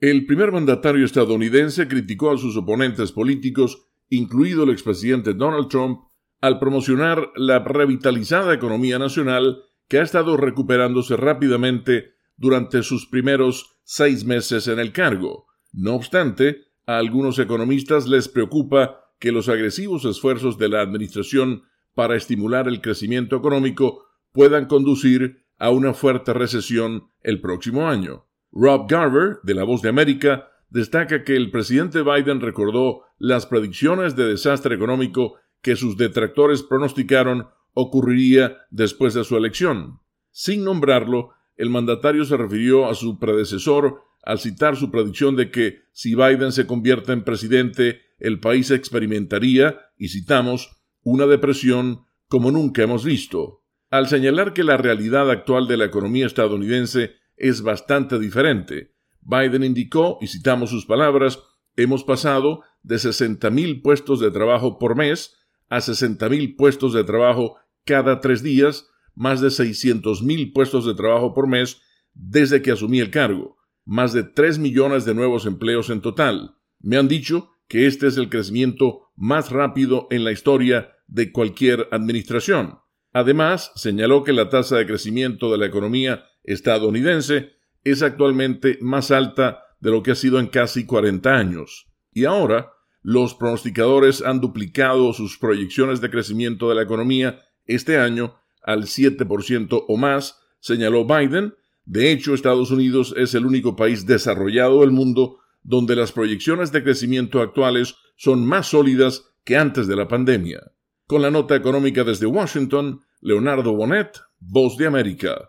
El primer mandatario estadounidense criticó a sus oponentes políticos, incluido el expresidente Donald Trump, al promocionar la revitalizada economía nacional que ha estado recuperándose rápidamente durante sus primeros seis meses en el cargo. No obstante, a algunos economistas les preocupa que los agresivos esfuerzos de la Administración para estimular el crecimiento económico puedan conducir a una fuerte recesión el próximo año. Rob Garver, de La Voz de América, destaca que el presidente Biden recordó las predicciones de desastre económico que sus detractores pronosticaron ocurriría después de su elección. Sin nombrarlo, el mandatario se refirió a su predecesor al citar su predicción de que si Biden se convierte en presidente, el país experimentaría, y citamos, una depresión como nunca hemos visto. Al señalar que la realidad actual de la economía estadounidense es bastante diferente. Biden indicó, y citamos sus palabras, hemos pasado de 60.000 puestos de trabajo por mes a 60.000 puestos de trabajo cada tres días, más de 600.000 puestos de trabajo por mes desde que asumí el cargo, más de 3 millones de nuevos empleos en total. Me han dicho que este es el crecimiento más rápido en la historia de cualquier administración. Además, señaló que la tasa de crecimiento de la economía estadounidense es actualmente más alta de lo que ha sido en casi 40 años. Y ahora, los pronosticadores han duplicado sus proyecciones de crecimiento de la economía este año al 7% o más, señaló Biden. De hecho, Estados Unidos es el único país desarrollado del mundo donde las proyecciones de crecimiento actuales son más sólidas que antes de la pandemia. Con la nota económica desde Washington, Leonardo Bonet, Voz de América.